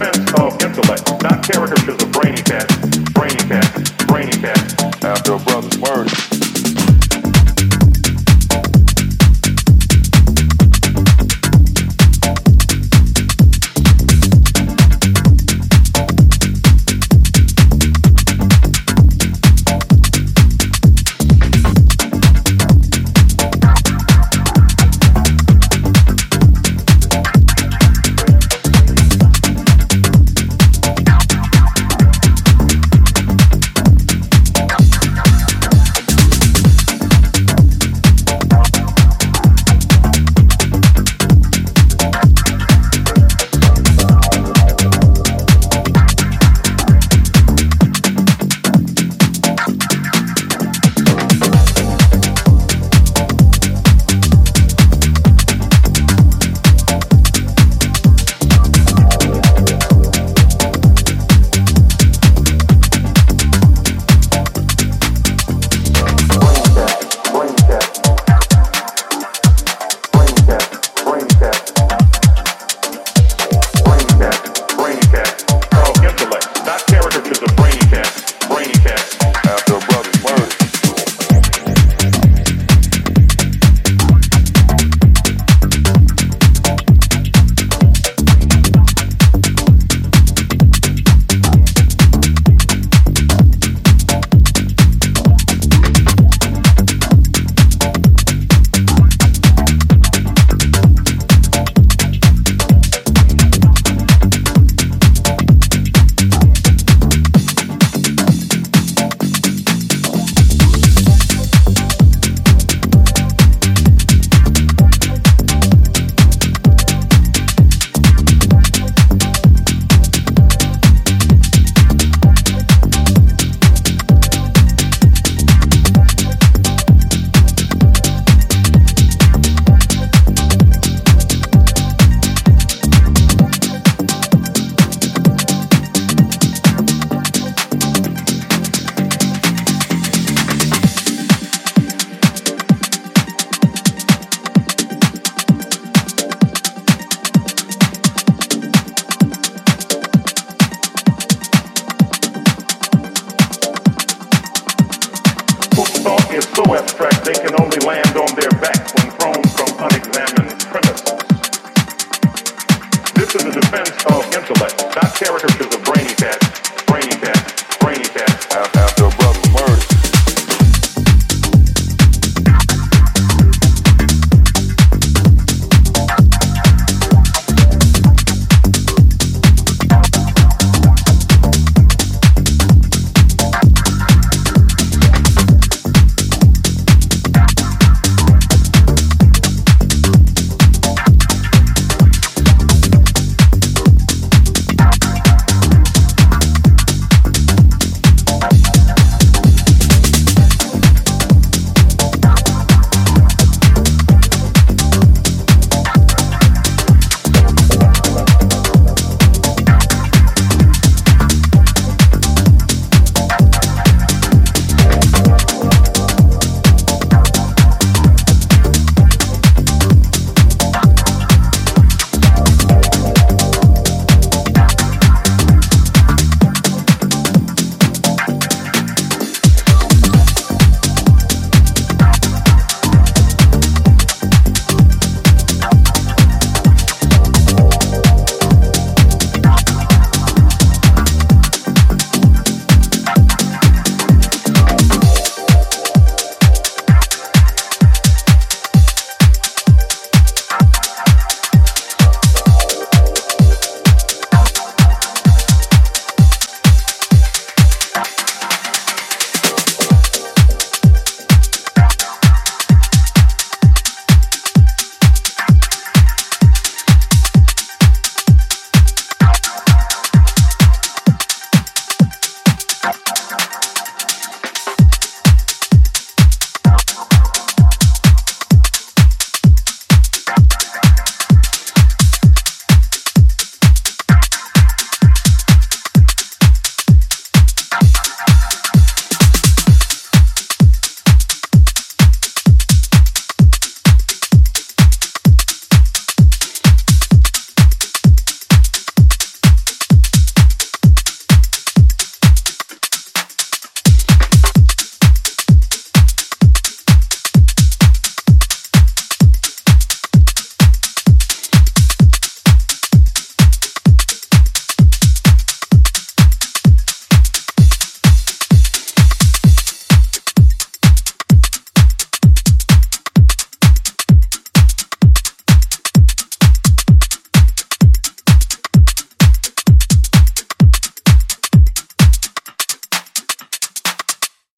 of intellect, not caricature. is so abstract they can only land on their backs when thrown from unexamined premises. This is a defense of intellect, not caricatures of brainy cats.